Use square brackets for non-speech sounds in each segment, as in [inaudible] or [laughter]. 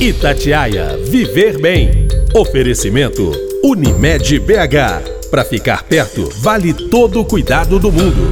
Itatiaia Viver Bem. Oferecimento Unimed BH. Para ficar perto, vale todo o cuidado do mundo.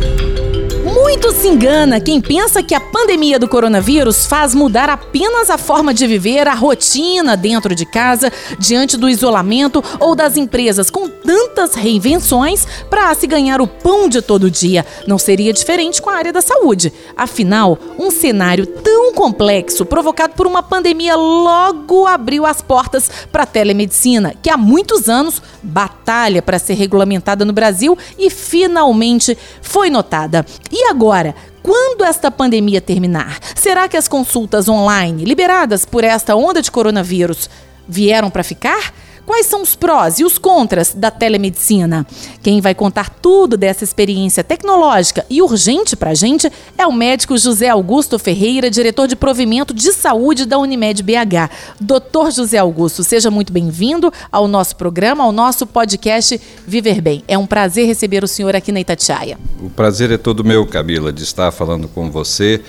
Muito se engana quem pensa que a pandemia do coronavírus faz mudar apenas a forma de viver, a rotina dentro de casa, diante do isolamento ou das empresas com tantas reinvenções para se ganhar o pão de todo dia. Não seria diferente com a área da saúde. Afinal, um cenário tão complexo, provocado por uma pandemia, logo abriu as portas para a telemedicina, que há muitos anos batalha para ser regulamentada no Brasil e finalmente foi notada. E agora? Quando esta pandemia terminar, será que as consultas online liberadas por esta onda de coronavírus vieram para ficar? Quais são os prós e os contras da telemedicina? Quem vai contar tudo dessa experiência tecnológica e urgente para a gente é o médico José Augusto Ferreira, diretor de provimento de saúde da Unimed BH. Doutor José Augusto, seja muito bem-vindo ao nosso programa, ao nosso podcast Viver Bem. É um prazer receber o senhor aqui na Itatiaia. O prazer é todo meu, Camila, de estar falando com você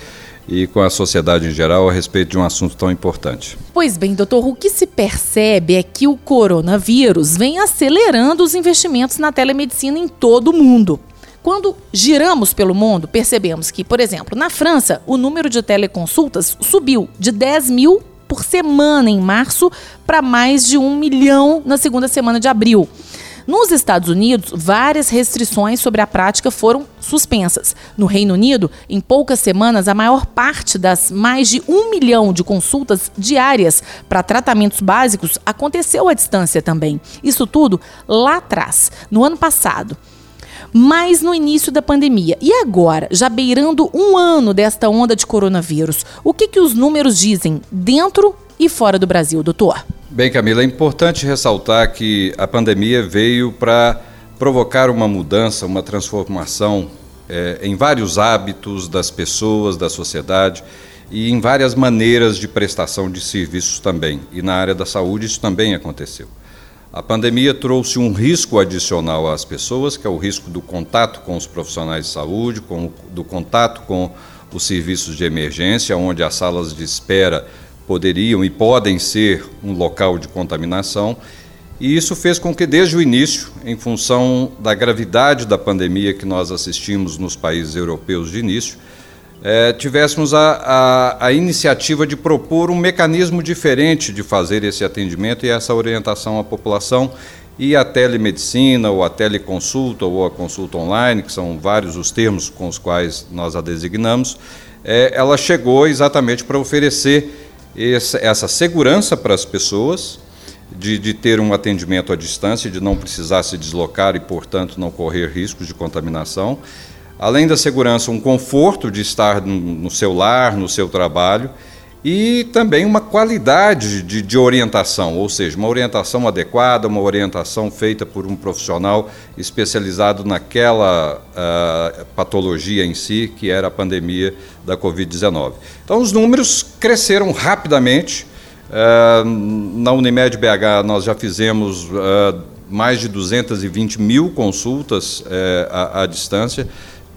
e com a sociedade em geral a respeito de um assunto tão importante. Pois bem, doutor, o que se percebe é que o coronavírus vem acelerando os investimentos na telemedicina em todo o mundo. Quando giramos pelo mundo, percebemos que, por exemplo, na França, o número de teleconsultas subiu de 10 mil por semana em março para mais de um milhão na segunda semana de abril. Nos Estados Unidos, várias restrições sobre a prática foram suspensas. No Reino Unido, em poucas semanas, a maior parte das mais de um milhão de consultas diárias para tratamentos básicos aconteceu à distância também. Isso tudo lá atrás, no ano passado mas no início da pandemia. E agora, já beirando um ano desta onda de coronavírus, o que, que os números dizem dentro e fora do Brasil, doutor? Bem, Camila, é importante ressaltar que a pandemia veio para provocar uma mudança, uma transformação é, em vários hábitos das pessoas, da sociedade e em várias maneiras de prestação de serviços também. E na área da saúde isso também aconteceu. A pandemia trouxe um risco adicional às pessoas, que é o risco do contato com os profissionais de saúde, com, do contato com os serviços de emergência, onde as salas de espera poderiam e podem ser um local de contaminação. E isso fez com que, desde o início, em função da gravidade da pandemia que nós assistimos nos países europeus de início, é, tivéssemos a, a, a, iniciativa de propor um mecanismo diferente de fazer esse atendimento e essa orientação à população. E a telemedicina, ou a teleconsulta, ou a consulta online, que são vários os termos com os quais nós a designamos, é, ela chegou exatamente para oferecer essa, essa segurança para as pessoas, de, de, ter um atendimento à distância, de não precisar se deslocar e, portanto, não correr riscos de contaminação. Além da segurança, um conforto de estar no, no seu lar, no seu trabalho e também uma qualidade de, de, orientação, ou seja, uma orientação adequada, uma orientação feita por um profissional especializado naquela uh, patologia em si, que era a pandemia da Covid-19. Então, os números cresceram rapidamente. Uh, na Unimed BH, nós já fizemos uh, mais de 220 mil consultas à, à distância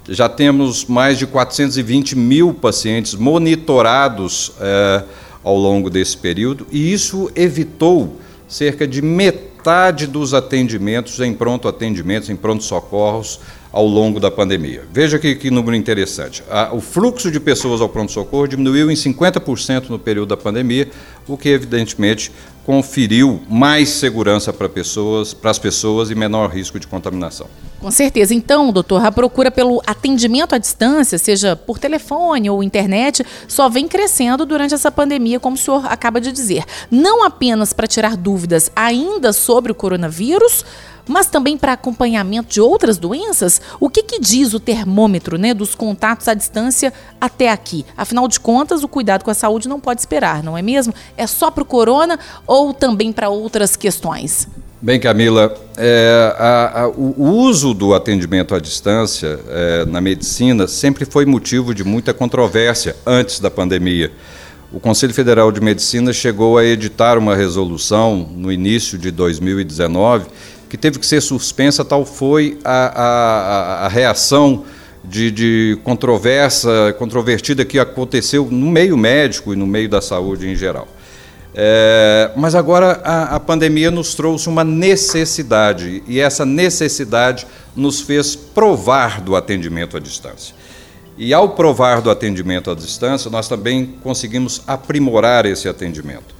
já temos mais de 420 mil pacientes monitorados é, ao longo desse período, e isso evitou cerca de metade dos atendimentos em pronto atendimentos, em pronto socorros ao longo da pandemia. Veja que, que número interessante. o fluxo de pessoas ao pronto-socorro diminuiu em 50% no período da pandemia, o que evidentemente conferiu mais segurança para pessoas, para as pessoas e menor risco de contaminação. Com certeza. Então, doutor, a procura pelo atendimento à distância, seja por telefone ou internet, só vem crescendo durante essa pandemia, como o senhor acaba de dizer. Não apenas para tirar dúvidas ainda sobre o coronavírus, mas também para acompanhamento de outras doenças? O que, que diz o termômetro né, dos contatos à distância até aqui? Afinal de contas, o cuidado com a saúde não pode esperar, não é mesmo? É só para o corona ou também para outras questões? Bem, Camila, é, a, a, o uso do atendimento à distância é, na medicina sempre foi motivo de muita controvérsia antes da pandemia. O Conselho Federal de Medicina chegou a editar uma resolução no início de 2019 que teve que ser suspensa, tal foi a, a, reação de, de controvérsia, controvertida que aconteceu no meio médico e no meio da saúde em geral. É, mas agora a, a, pandemia nos trouxe uma necessidade e essa necessidade nos fez provar do atendimento à distância. E ao provar do atendimento à distância, nós também conseguimos aprimorar esse atendimento.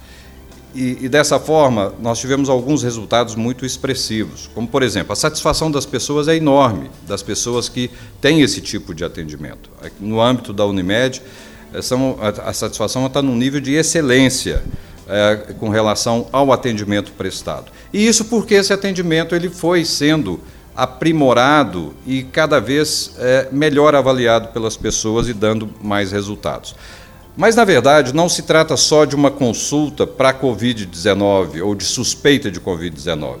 E, e, dessa forma, nós tivemos alguns resultados muito expressivos. Como, por exemplo, a satisfação das pessoas é enorme, das pessoas que têm esse tipo de atendimento. No âmbito da Unimed, eh, são, a, a satisfação está num nível de excelência é, com relação ao atendimento prestado. E isso porque esse atendimento ele foi sendo aprimorado e cada vez é, melhor avaliado pelas pessoas e dando mais resultados. Mas, na verdade, não se trata só de uma consulta para Covid-19 ou de suspeita de Covid-19.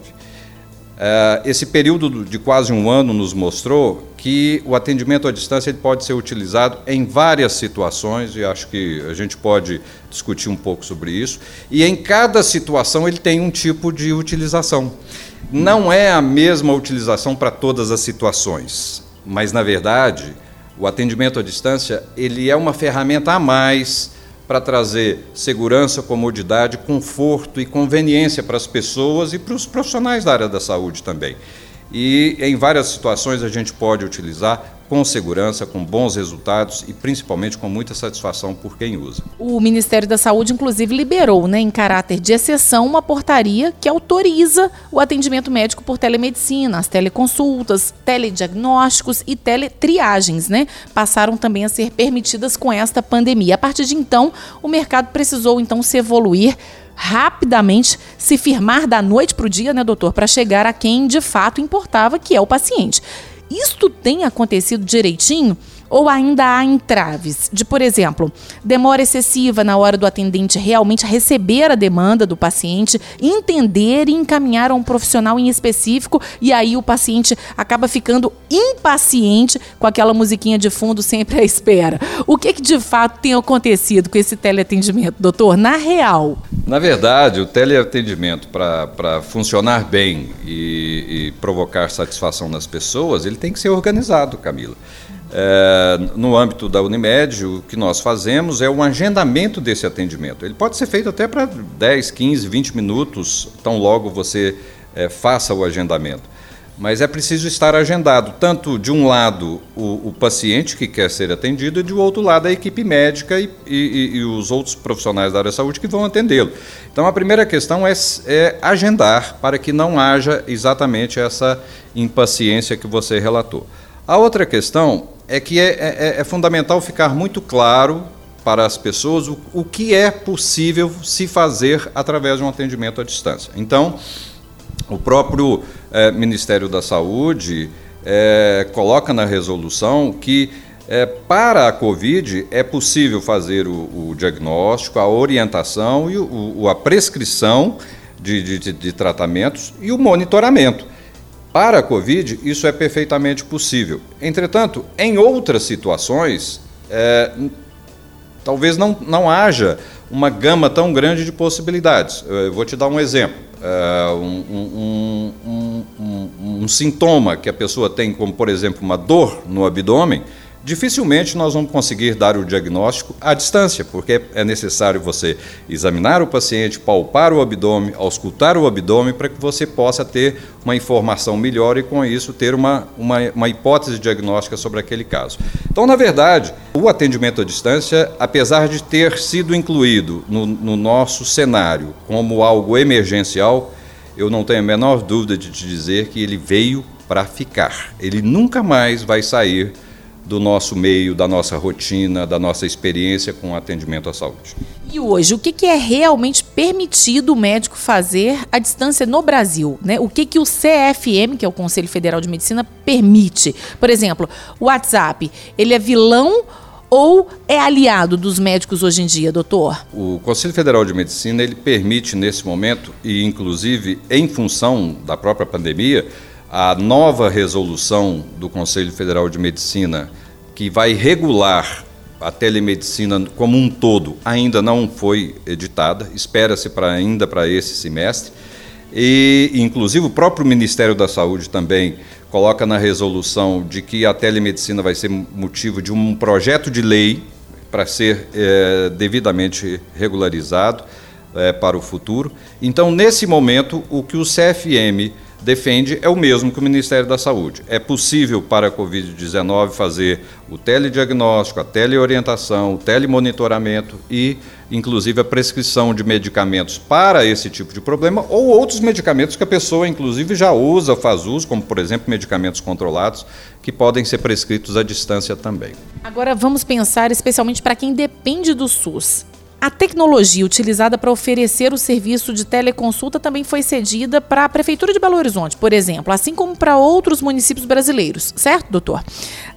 É, esse período de quase um ano nos mostrou que o atendimento à distância ele pode ser utilizado em várias situações, e acho que a gente pode discutir um pouco sobre isso. E em cada situação ele tem um tipo de utilização. Não é a mesma utilização para todas as situações, mas, na verdade, o atendimento à distância ele é uma ferramenta a mais para trazer segurança, comodidade, conforto e conveniência para as pessoas e para os profissionais da área da saúde também. E em várias situações a gente pode utilizar com segurança, com bons resultados e principalmente com muita satisfação por quem usa. O Ministério da Saúde, inclusive, liberou, né, em caráter de exceção, uma portaria que autoriza o atendimento médico por telemedicina, as teleconsultas, telediagnósticos e teletriagens, né? Passaram também a ser permitidas com esta pandemia. A partir de então, o mercado precisou então se evoluir rapidamente se firmar da noite para o dia, né, doutor, para chegar a quem de fato importava, que é o paciente. Isto tem acontecido direitinho? Ou ainda há entraves de, por exemplo, demora excessiva na hora do atendente realmente receber a demanda do paciente, entender e encaminhar a um profissional em específico, e aí o paciente acaba ficando impaciente com aquela musiquinha de fundo sempre à espera. O que, que de fato tem acontecido com esse teleatendimento, doutor? Na real. Na verdade, o teleatendimento, para funcionar bem e, e provocar satisfação nas pessoas, ele tem que ser organizado, Camila. É, no âmbito da Unimed, o que nós fazemos é o agendamento desse atendimento. Ele pode ser feito até para 10, 15, 20 minutos, tão logo você é, faça o agendamento. Mas é preciso estar agendado, tanto de um lado o, o paciente que quer ser atendido e de outro lado a equipe médica e, e, e os outros profissionais da área da saúde que vão atendê-lo. Então a primeira questão é, é agendar para que não haja exatamente essa impaciência que você relatou. A outra questão é que é, é, é fundamental ficar muito claro para as pessoas o, o que é possível se fazer através de um atendimento à distância. Então, o próprio é, Ministério da Saúde é, coloca na resolução que é, para a Covid é possível fazer o, o diagnóstico, a orientação e o, a prescrição de, de, de tratamentos e o monitoramento. Para a Covid, isso é perfeitamente possível. Entretanto, em outras situações, é, talvez não, não haja uma gama tão grande de possibilidades. Eu vou te dar um exemplo. É, um, um, um, um, sintoma que a pessoa tem, como por exemplo uma dor no abdômen, dificilmente nós vamos conseguir dar o diagnóstico à distância, porque é necessário você examinar o paciente, palpar o abdômen, auscultar o abdômen, para que você possa ter uma informação melhor e, com isso, ter uma, uma, uma hipótese diagnóstica sobre aquele caso. Então, na verdade, o atendimento à distância, apesar de ter sido incluído no, no nosso cenário como algo emergencial, eu não tenho a menor dúvida de te dizer que ele veio para ficar. Ele nunca mais vai sair do nosso meio, da nossa rotina, da nossa experiência com o atendimento à saúde. E hoje, o que, que é realmente permitido o médico fazer à distância no Brasil? Né? O que, que o CFM, que é o Conselho Federal de Medicina, permite? Por exemplo, o WhatsApp, ele é vilão ou é aliado dos médicos hoje em dia, doutor? O Conselho Federal de Medicina ele permite nesse momento e inclusive em função da própria pandemia a nova resolução do Conselho Federal de Medicina, que vai regular a telemedicina como um todo, ainda não foi editada, espera-se para ainda para esse semestre. E, inclusive, o próprio Ministério da Saúde também coloca na resolução de que a telemedicina vai ser motivo de um projeto de lei para ser é, devidamente regularizado. é, para o futuro. Então, nesse momento, o que o CFM defende é o mesmo que o Ministério da Saúde. É possível para a Covid-19 fazer o telediagnóstico, a teleorientação, o telemonitoramento e, inclusive, a prescrição de medicamentos para esse tipo de problema ou outros medicamentos que a pessoa, inclusive, já usa, faz uso, como, por exemplo, medicamentos controlados, que podem ser prescritos à distância também. Agora, vamos pensar especialmente para quem depende do SUS. A tecnologia utilizada para oferecer o serviço de teleconsulta também foi cedida para a Prefeitura de Belo Horizonte, por exemplo, assim como para outros municípios brasileiros, certo, doutor?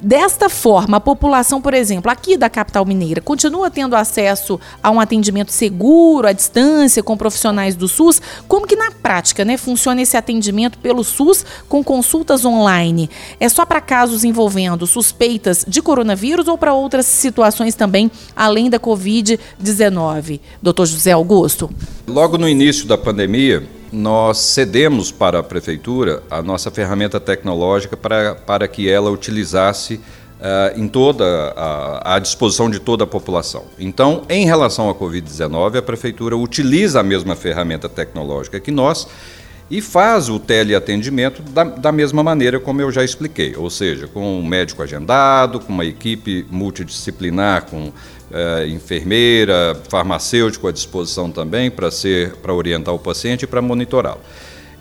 Desta forma, a população, por exemplo, aqui da capital mineira, continua tendo acesso a um atendimento seguro, à distância, com profissionais do SUS. Como que na prática né, funciona esse atendimento pelo SUS com consultas online? É só para casos envolvendo suspeitas de coronavírus ou para outras situações também, além da Covid-19? doutor José Augusto? Logo no início da pandemia, nós cedemos para a Prefeitura a nossa ferramenta tecnológica para, para que ela utilizasse uh, em toda a, à disposição de toda a população. Então, em relação à Covid-19, a Prefeitura utiliza a mesma ferramenta tecnológica que nós e faz o teleatendimento da, da mesma maneira como eu já expliquei, ou seja, com um médico agendado, com uma equipe multidisciplinar, com é, enfermeira, farmacêutico à disposição também para ser para orientar o paciente e para monitorá-lo.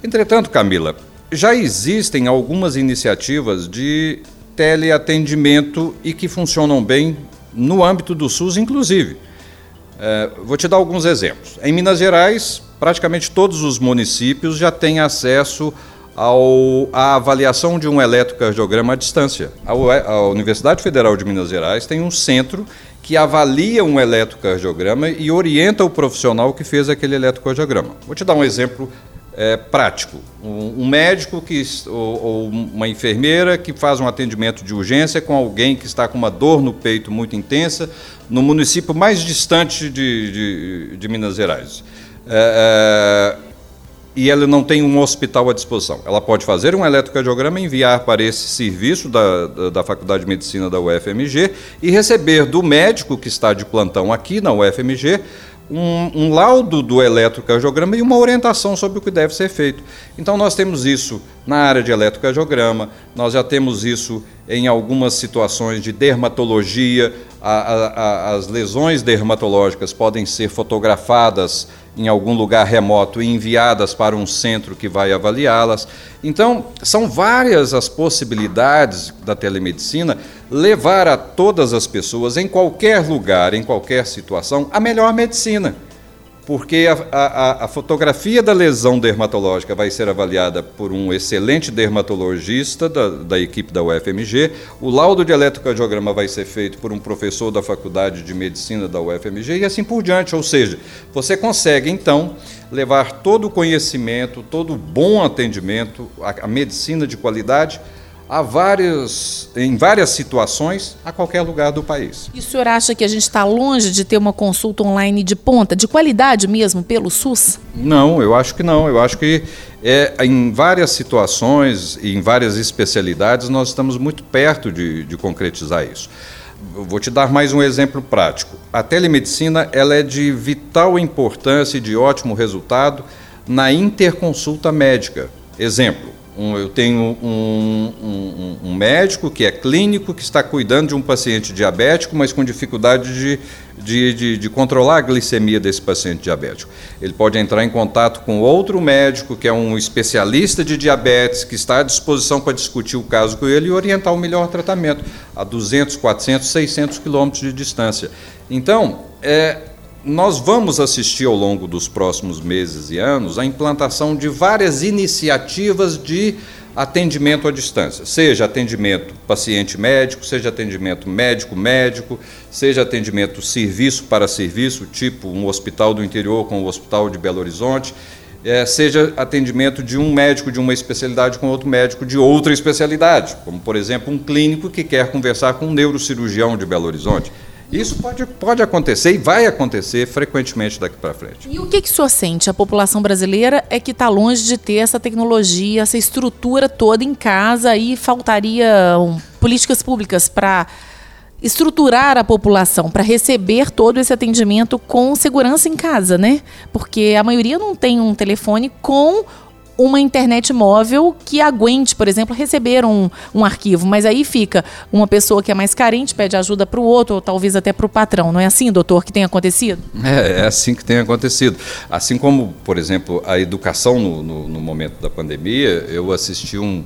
Entretanto, Camila, já existem algumas iniciativas de teleatendimento e que funcionam bem no âmbito do SUS, inclusive. É, vou te dar alguns exemplos. Em Minas Gerais, praticamente todos os municípios já têm acesso ao, à avaliação de um eletrocardiograma à distância. A, a Universidade Federal de Minas Gerais tem um centro que avalia um eletrocardiograma e orienta o profissional que fez aquele eletrocardiograma. Vou te dar um exemplo é, prático. Um, um, médico que, ou, ou, uma enfermeira que faz um atendimento de urgência com alguém que está com uma dor no peito muito intensa no município mais distante de, de, de Minas Gerais. É, é, e ela não tem um hospital à disposição. Ela pode fazer um eletrocardiograma, enviar para esse serviço da, da, da, Faculdade de Medicina da UFMG e receber do médico que está de plantão aqui na UFMG um, um laudo do eletrocardiograma e uma orientação sobre o que deve ser feito. Então, nós temos isso na área de eletrocardiograma, nós já temos isso em algumas situações de dermatologia, a, a, a, as lesões dermatológicas podem ser fotografadas em algum lugar remoto e enviadas para um centro que vai avaliá-las. Então, são várias as possibilidades da telemedicina levar a todas as pessoas, em qualquer lugar, em qualquer situação, a melhor medicina porque a, a, a, fotografia da lesão dermatológica vai ser avaliada por um excelente dermatologista da, da, equipe da UFMG, o laudo de eletrocardiograma vai ser feito por um professor da Faculdade de Medicina da UFMG e assim por diante. Ou seja, você consegue então levar todo o conhecimento, todo o bom atendimento, a, a medicina de qualidade a em várias situações a qualquer lugar do país. E o senhor acha que a gente está longe de ter uma consulta online de ponta, de qualidade mesmo, pelo SUS? Não, eu acho que não. Eu acho que é, em várias situações e em várias especialidades nós estamos muito perto de, de concretizar isso. Eu vou te dar mais um exemplo prático. A telemedicina ela é de vital importância e de ótimo resultado na interconsulta médica. Exemplo, um, eu tenho um, um, um, médico que é clínico, que está cuidando de um paciente diabético, mas com dificuldade de, de, de, de, controlar a glicemia desse paciente diabético. Ele pode entrar em contato com outro médico, que é um especialista de diabetes, que está à disposição para discutir o caso com ele e orientar o melhor tratamento, a 200, 400, 600 quilômetros de distância. Então, é, nós vamos assistir ao longo dos próximos meses e anos a implantação de várias iniciativas de atendimento à distância, seja atendimento paciente-médico, seja atendimento médico-médico, seja atendimento serviço para serviço, tipo um hospital do interior com o hospital de Belo Horizonte, é, seja atendimento de um médico de uma especialidade com outro médico de outra especialidade, como por exemplo um clínico que quer conversar com um neurocirurgião de Belo Horizonte. Isso pode, pode acontecer e vai acontecer frequentemente daqui para frente. E o que, que o senhor sente? A população brasileira é que está longe de ter essa tecnologia, essa estrutura toda em casa e faltariam políticas públicas para estruturar a população para receber todo esse atendimento com segurança em casa, né? Porque a maioria não tem um telefone com uma internet móvel que aguente, por exemplo, receber um, um arquivo. Mas aí fica uma pessoa que é mais carente, pede ajuda para o outro, ou talvez até para o patrão. Não é assim, doutor, que tem acontecido? É, é assim que tem acontecido. Assim como, por exemplo, a educação no, no, no momento da pandemia, eu assisti um,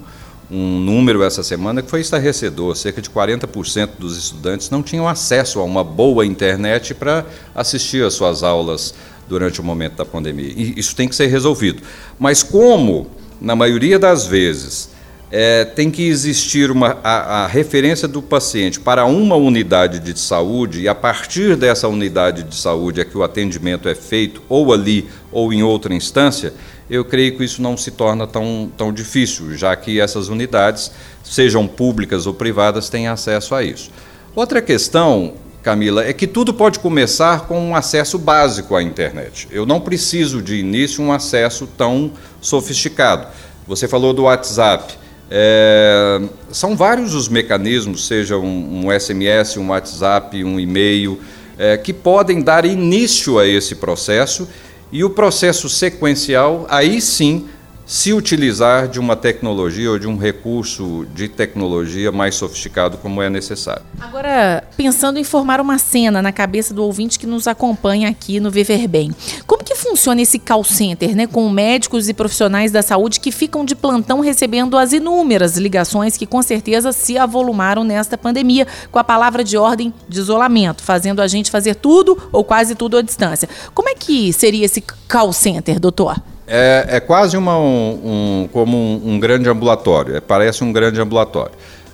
um número essa semana que foi estarrecedor: cerca de 40% dos estudantes não tinham acesso a uma boa internet para assistir às suas aulas durante o momento da pandemia. E isso tem que ser resolvido. Mas como, na maioria das vezes, é, tem que existir uma, a, a, referência do paciente para uma unidade de saúde, e a partir dessa unidade de saúde é que o atendimento é feito, ou ali ou em outra instância, eu creio que isso não se torna tão, tão difícil, já que essas unidades, sejam públicas ou privadas, têm acesso a isso. Outra questão Camila, é que tudo pode começar com um acesso básico à internet. Eu não preciso de início um acesso tão sofisticado. Você falou do WhatsApp. É, são vários os mecanismos, seja um, um SMS, um WhatsApp, um e-mail, é, que podem dar início a esse processo e o processo sequencial, aí sim, se utilizar de uma tecnologia ou de um recurso de tecnologia mais sofisticado como é necessário. Agora, pensando em formar uma cena na cabeça do ouvinte que nos acompanha aqui no Viver Bem, como que funciona esse call center, né, com médicos e profissionais da saúde que ficam de plantão recebendo as inúmeras ligações que com certeza se avolumaram nesta pandemia, com a palavra de ordem de isolamento, fazendo a gente fazer tudo ou quase tudo à distância. Como é que seria esse call center, doutor? É, é quase uma, um, um, como um, um, grande ambulatório, é, parece um grande ambulatório.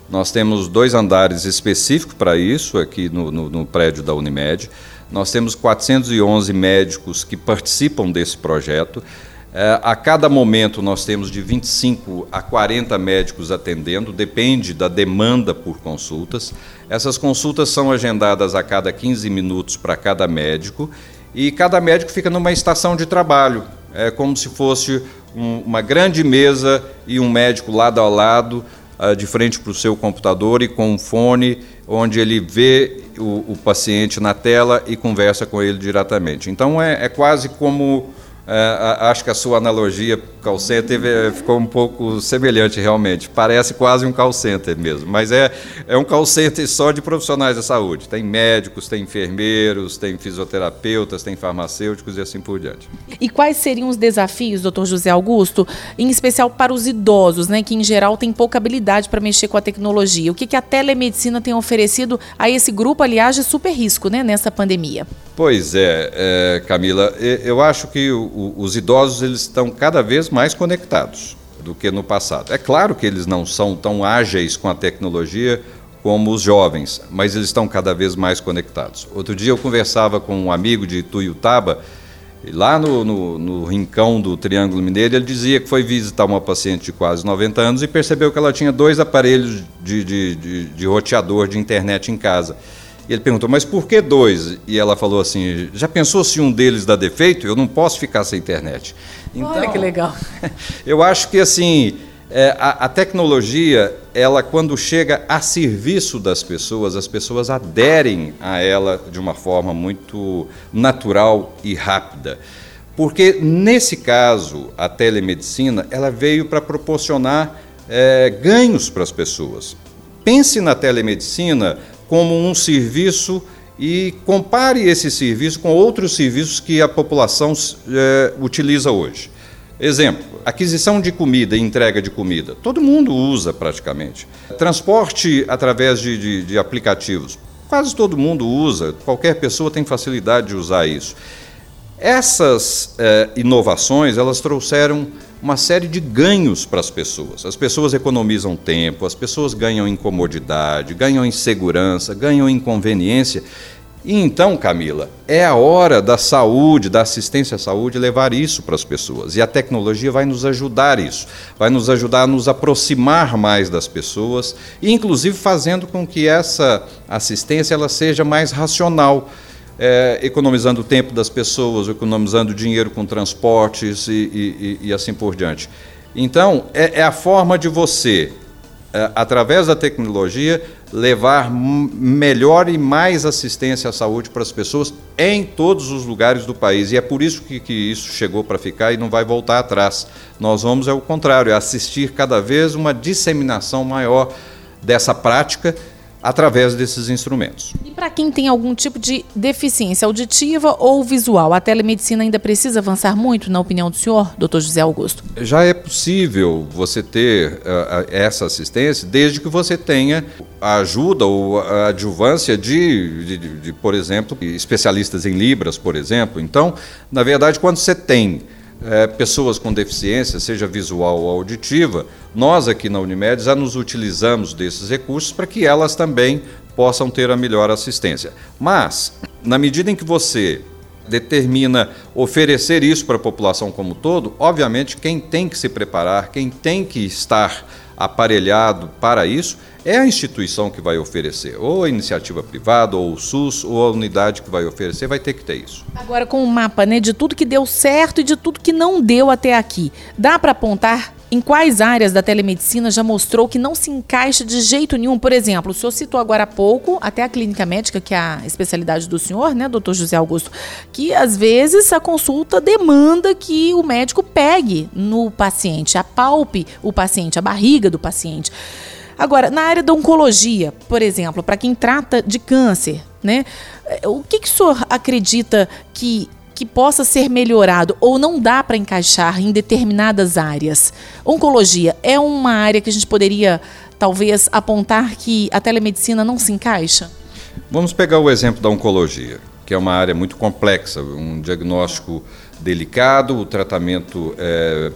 Nós temos dois andares específicos para isso aqui no, no, no, prédio da Unimed. Nós temos 411 médicos que participam desse projeto. É, a cada momento nós temos de 25 a 40 médicos atendendo, depende da demanda por consultas. Essas consultas são agendadas a cada 15 minutos para cada médico e cada médico fica numa estação de trabalho é como se fosse um, uma grande mesa e um médico lado a lado, uh, de frente para o seu computador e com um fone, onde ele vê o, o, paciente na tela e conversa com ele diretamente. Então é, é quase como é, acho que a sua analogia call center ficou um pouco semelhante realmente. Parece quase um call center mesmo, mas é, é um call center só de profissionais da saúde. Tem médicos, tem enfermeiros, tem fisioterapeutas, tem farmacêuticos e assim por diante. E quais seriam os desafios, doutor José Augusto, em especial para os idosos, né, que em geral têm pouca habilidade para mexer com a tecnologia? O que, que a telemedicina tem oferecido a esse grupo, aliás, de super risco né, nessa pandemia? Pois é, é Camila, eu acho que o, os idosos eles estão cada vez mais conectados do que no passado. É claro que eles não são tão ágeis com a tecnologia como os jovens, mas eles estão cada vez mais conectados. Outro dia eu conversava com um amigo de Tuiutaba, lá no, no, no, rincão do Triângulo Mineiro, ele dizia que foi visitar uma paciente de quase 90 anos e percebeu que ela tinha dois aparelhos de, de, de, de roteador de internet em casa. E ele perguntou, mas por que dois? E ela falou assim: já pensou se um deles dá defeito? Eu não posso ficar sem internet. Então, Olha que legal. [laughs] Eu acho que assim. É, a, a, tecnologia, ela quando chega a serviço das pessoas, as pessoas aderem a ela de uma forma muito natural e rápida. Porque nesse caso, a telemedicina, ela veio para proporcionar é, ganhos para as pessoas. Pense na telemedicina como um serviço e compare esse serviço com outros serviços que a população é, utiliza hoje. Exemplo, aquisição de comida e entrega de comida. Todo mundo usa praticamente. Transporte através de, de, de aplicativos. Quase todo mundo usa, qualquer pessoa tem facilidade de usar isso. Essas eh, inovações elas trouxeram uma série de ganhos para as pessoas. As pessoas economizam tempo, as pessoas ganham em comodidade, ganham em segurança, ganham em conveniência. E então, Camila, é a hora da saúde, da assistência à saúde, levar isso para as pessoas. E a tecnologia vai nos ajudar isso, vai nos ajudar a nos aproximar mais das pessoas, inclusive fazendo com que essa assistência ela seja mais racional é, economizando o tempo das pessoas, economizando dinheiro com transportes e, e, e assim por diante. Então, é, é, a forma de você é, através da tecnologia, levar melhor e mais assistência à saúde para as pessoas em todos os lugares do país. E é por isso que, que isso chegou para ficar e não vai voltar atrás. Nós vamos, é o contrário, é assistir cada vez uma disseminação maior dessa prática através desses instrumentos. E para quem tem algum tipo de deficiência auditiva ou visual, a telemedicina ainda precisa avançar muito, na opinião do senhor, doutor José Augusto? Já é possível você ter uh, essa assistência desde que você tenha a ajuda ou a adjuvância de, de, de, de, por exemplo, especialistas em Libras, por exemplo. Então, na verdade, quando você tem é, pessoas com deficiência, seja visual ou auditiva, nós aqui na Unimed já nos utilizamos desses recursos para que elas também possam ter a melhor assistência. Mas, na medida em que você determina oferecer isso para a população como todo, obviamente quem tem que se preparar, quem tem que estar aparelhado para isso é a instituição que vai oferecer, ou a iniciativa privada, ou o SUS, ou a unidade que vai oferecer, vai ter que ter isso. Agora, com o mapa né, de tudo que deu certo e de tudo que não deu até aqui, dá para apontar em quais áreas da telemedicina já mostrou que não se encaixa de jeito nenhum? Por exemplo, o senhor citou agora há pouco, até a clínica médica, que é a especialidade do senhor, né, doutor José Augusto, que às vezes a consulta demanda que o médico pegue no paciente, apalpe o paciente, a barriga do paciente. Agora, na área da oncologia, por exemplo, para quem trata de câncer, né? O que, que o senhor acredita que, que possa ser melhorado ou não dá para encaixar em determinadas áreas? Oncologia é uma área que a gente poderia, talvez, apontar que a telemedicina não se encaixa? Vamos pegar o exemplo da oncologia, que é uma área muito complexa, um diagnóstico delicado, o tratamento é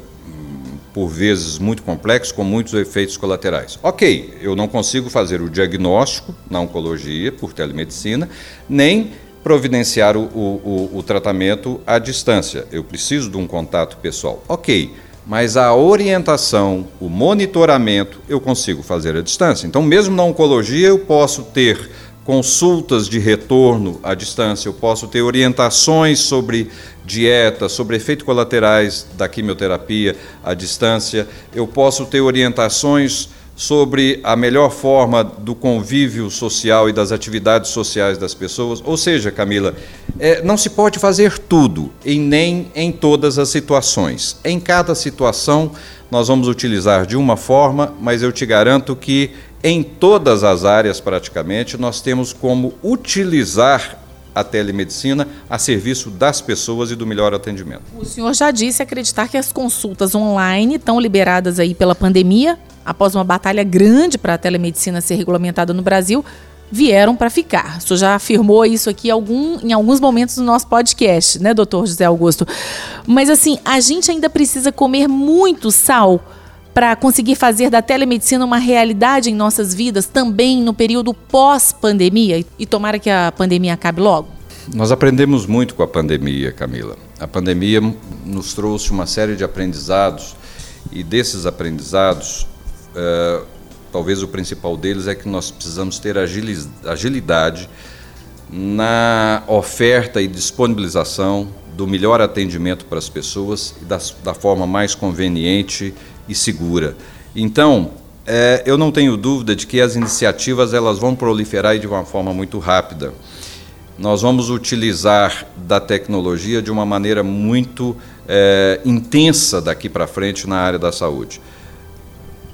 por vezes muito complexo, com muitos efeitos colaterais. Ok, eu não consigo fazer o diagnóstico na oncologia por telemedicina, nem providenciar o, o, o, tratamento à distância. Eu preciso de um contato pessoal. Ok, mas a orientação, o monitoramento, eu consigo fazer à distância. Então, mesmo na oncologia, eu posso ter consultas de retorno à distância, eu posso ter orientações sobre dieta, sobre efeitos colaterais da quimioterapia à distância, eu posso ter orientações sobre a melhor forma do convívio social e das atividades sociais das pessoas. Ou seja, Camila, é, não se pode fazer tudo e nem em todas as situações. Em cada situação, nós vamos utilizar de uma forma, mas eu te garanto que em todas as áreas, praticamente, nós temos como utilizar a telemedicina a serviço das pessoas e do melhor atendimento. O senhor já disse acreditar que as consultas online estão liberadas aí pela pandemia, após uma batalha grande para a telemedicina ser regulamentada no Brasil, vieram para ficar. O senhor já afirmou isso aqui algum, em alguns momentos do nosso podcast, né, doutor José Augusto? Mas assim, a gente ainda precisa comer muito sal para conseguir fazer da telemedicina uma realidade em nossas vidas também no período pós-pandemia e tomara que a pandemia acabe logo? Nós aprendemos muito com a pandemia, Camila. A pandemia nos trouxe uma série de aprendizados e desses aprendizados, é, talvez o principal deles é que nós precisamos ter agilidade na oferta e disponibilização do melhor atendimento para as pessoas e da, da forma mais conveniente e segura. Então, é, eu não tenho dúvida de que as iniciativas elas vão proliferar de uma forma muito rápida. Nós vamos utilizar da tecnologia de uma maneira muito é, intensa daqui para frente na área da saúde.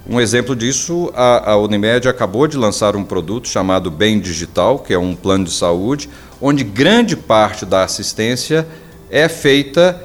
Um exemplo disso, a, a, Unimed acabou de lançar um produto chamado Bem Digital, que é um plano de saúde, onde grande parte da assistência é feita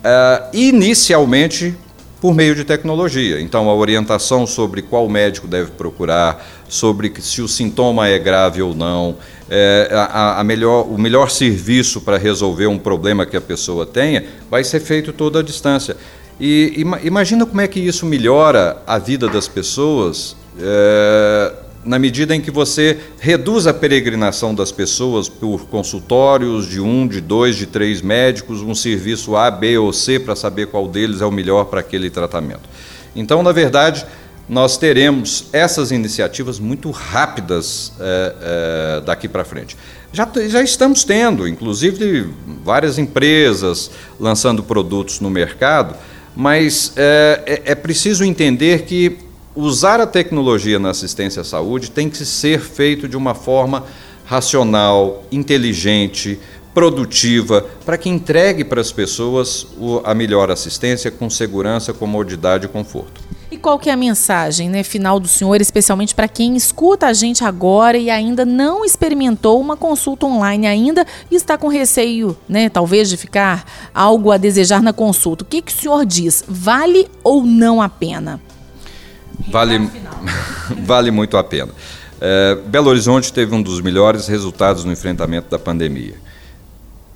uh, inicialmente por meio de tecnologia. Então, a orientação sobre qual médico deve procurar, sobre se o sintoma é grave ou não, é, a, a, melhor, o melhor serviço para resolver um problema que a pessoa tenha, vai ser feito toda a distância. E imagina como é que isso melhora a vida das pessoas. É, na medida em que você reduz a peregrinação das pessoas por consultórios de um, de dois, de três médicos, um serviço A, B ou C para saber qual deles é o melhor para aquele tratamento. Então, na verdade, nós teremos essas iniciativas muito rápidas é, é, daqui para frente. Já, já estamos tendo, inclusive, várias empresas lançando produtos no mercado, mas é, é, é preciso entender que usar a tecnologia na assistência à saúde tem que ser feito de uma forma racional, inteligente, produtiva, para que entregue para as pessoas a melhor assistência com segurança, comodidade e conforto. E qual que é a mensagem, né, final do senhor, especialmente para quem escuta a gente agora e ainda não experimentou uma consulta online ainda e está com receio, né, talvez de ficar algo a desejar na consulta. O que que o senhor diz? Vale ou não a pena? Vale, [laughs] vale muito a pena. É, Belo Horizonte teve um dos melhores resultados no enfrentamento da pandemia.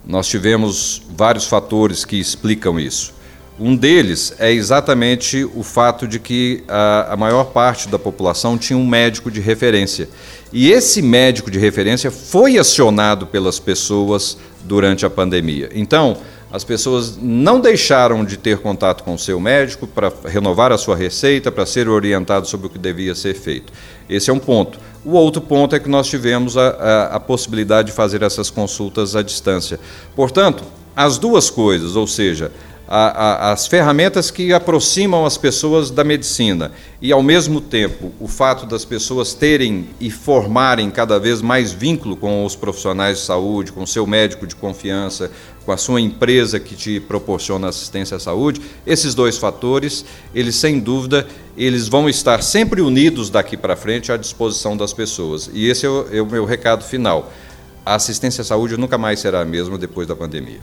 Nós tivemos vários fatores que explicam isso. Um deles é exatamente o fato de que a, a, maior parte da população tinha um médico de referência. E esse médico de referência foi acionado pelas pessoas durante a pandemia. Então, as pessoas não deixaram de ter contato com o seu médico para renovar a sua receita, para ser orientado sobre o que devia ser feito. Esse é um ponto. O outro ponto é que nós tivemos a, a, a possibilidade de fazer essas consultas à distância. Portanto, as duas coisas, ou seja, a, a, as ferramentas que aproximam as pessoas da medicina e, ao mesmo tempo, o fato das pessoas terem e formarem cada vez mais vínculo com os profissionais de saúde, com o seu médico de confiança, com a sua empresa que te proporciona assistência à saúde, esses dois fatores, eles sem dúvida, eles vão estar sempre unidos daqui para frente à disposição das pessoas. E esse é o, é o meu recado final. A assistência à saúde nunca mais será a mesma depois da pandemia.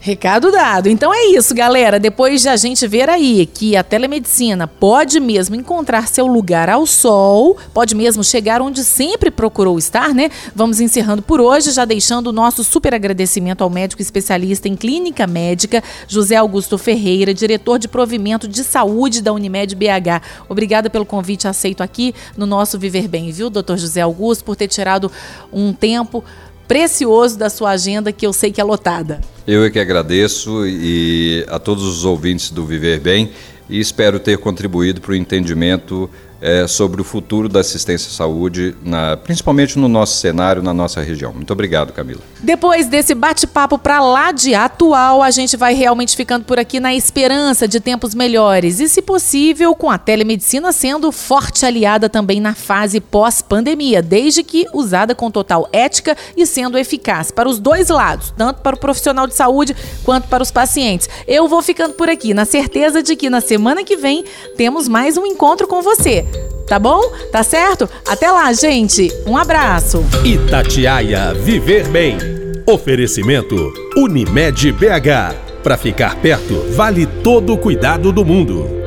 Recado dado. Então é isso, galera. Depois de a gente ver aí que a telemedicina pode mesmo encontrar seu lugar ao sol, pode mesmo chegar onde sempre procurou estar, né? Vamos encerrando por hoje, já deixando o nosso super agradecimento ao médico especialista em clínica médica, José Augusto Ferreira, diretor de provimento de saúde da Unimed BH. Obrigada pelo convite aceito aqui no nosso Viver Bem, viu, doutor José Augusto, por ter tirado um tempo precioso da sua agenda que eu sei que é lotada. Eu é que agradeço e a todos os ouvintes do Viver Bem e espero ter contribuído para o entendimento é, sobre o futuro da assistência à saúde, na, principalmente no nosso cenário, na nossa região. Muito obrigado, Camila. Depois desse bate-papo para lá de atual, a gente vai realmente ficando por aqui na esperança de tempos melhores e, se possível, com a telemedicina sendo forte aliada também na fase pós-pandemia, desde que usada com total ética e sendo eficaz para os dois lados, tanto para o profissional de saúde quanto para os pacientes. Eu vou ficando por aqui, na certeza de que na semana que vem temos mais um encontro com você. Tá bom? Tá certo? Até lá, gente. Um abraço. Itatiaia Viver Bem. Oferecimento Unimed BH. Para ficar perto, vale todo o cuidado do mundo.